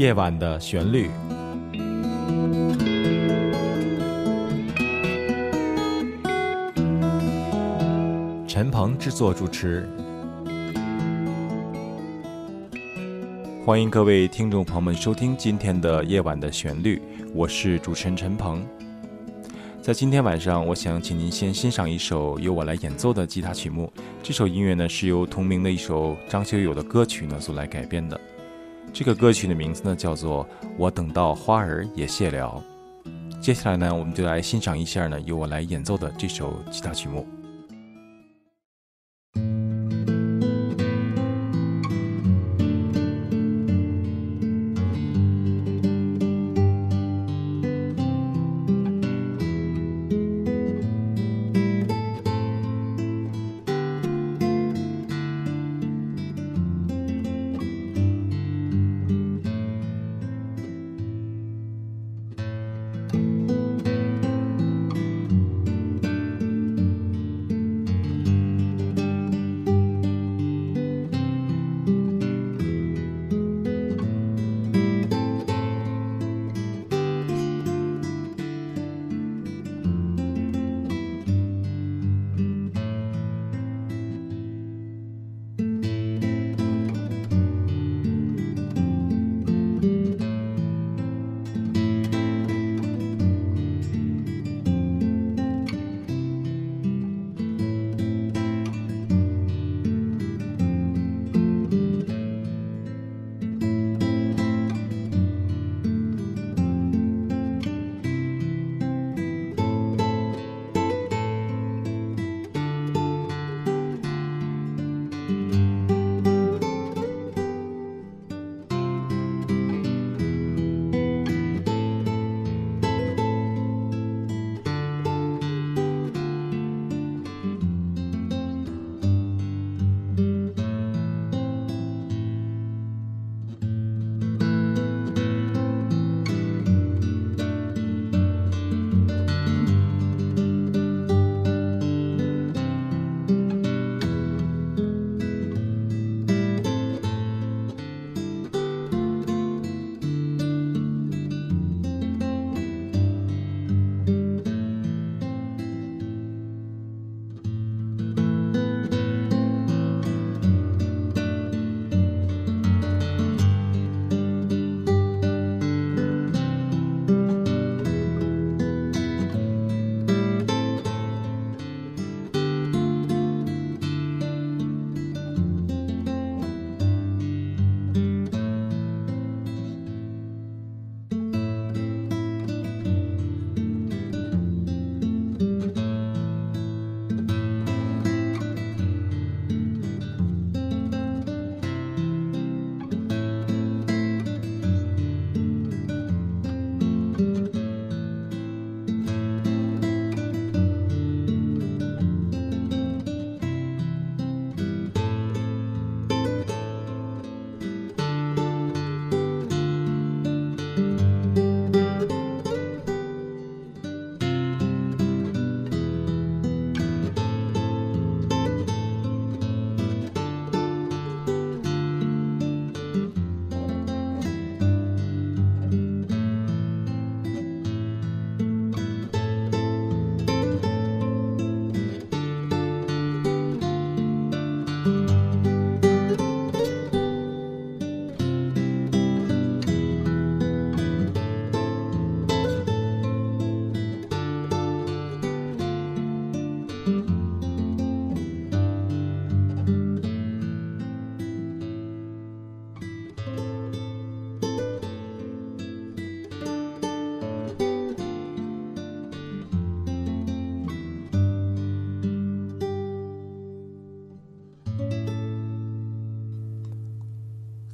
夜晚的旋律。陈鹏制作主持，欢迎各位听众朋友们收听今天的夜晚的旋律，我是主持人陈鹏。在今天晚上，我想请您先欣赏一首由我来演奏的吉他曲目。这首音乐呢是由同名的一首张学友的歌曲呢所来改编的。这个歌曲的名字呢叫做《我等到花儿也谢了》。接下来呢，我们就来欣赏一下呢由我来演奏的这首吉他曲目。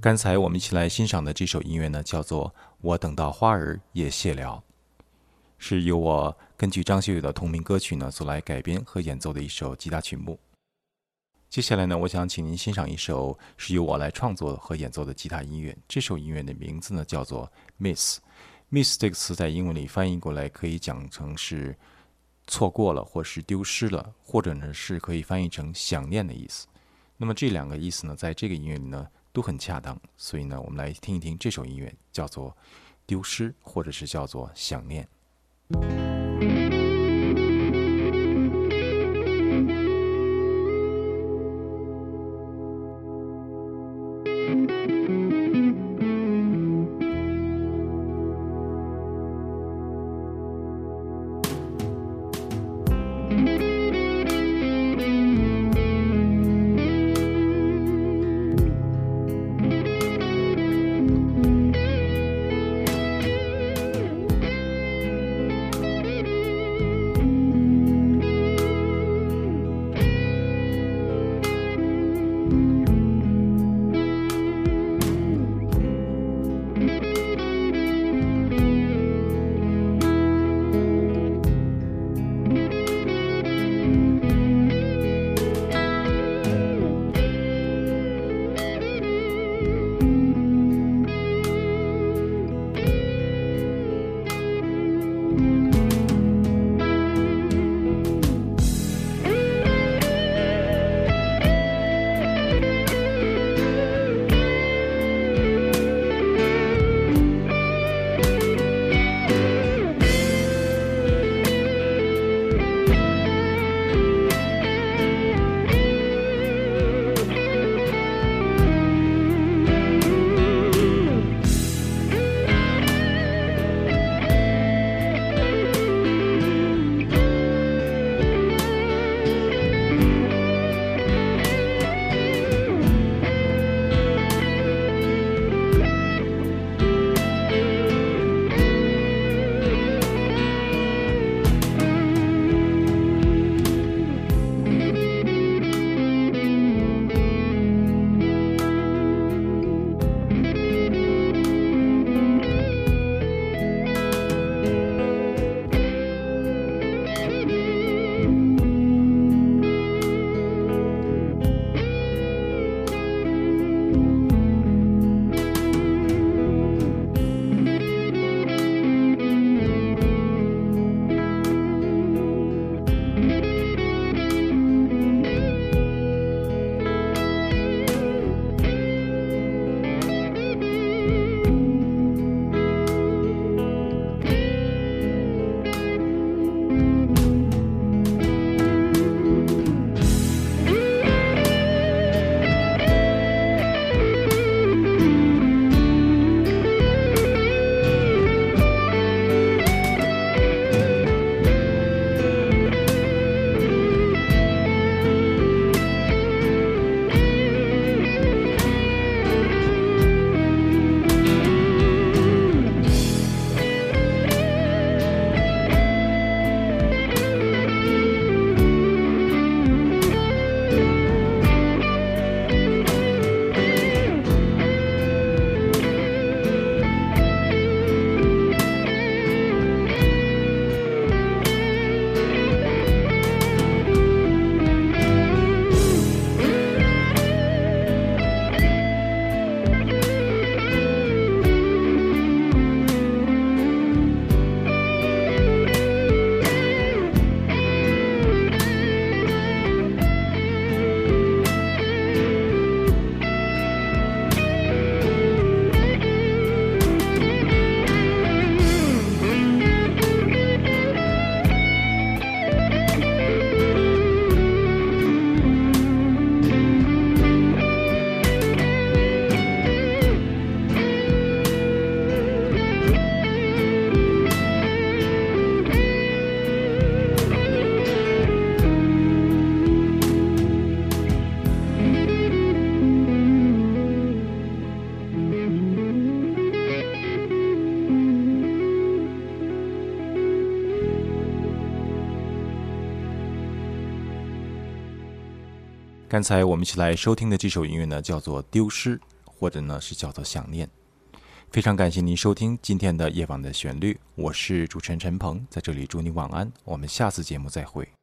刚才我们一起来欣赏的这首音乐呢，叫做《我等到花儿也谢了》，是由我根据张学友的同名歌曲呢所来改编和演奏的一首吉他曲目。接下来呢，我想请您欣赏一首是由我来创作和演奏的吉他音乐。这首音乐的名字呢叫做《Miss》，Miss 这个词在英文里翻译过来可以讲成是错过了，或是丢失了，或者呢是可以翻译成想念的意思。那么这两个意思呢，在这个音乐里呢。都很恰当。所以呢，我们来听一听这首音乐，叫做《丢失》，或者是叫做《想念》。刚才我们一起来收听的这首音乐呢，叫做《丢失》，或者呢是叫做《想念》。非常感谢您收听今天的夜晚的旋律，我是主持人陈鹏，在这里祝你晚安，我们下次节目再会。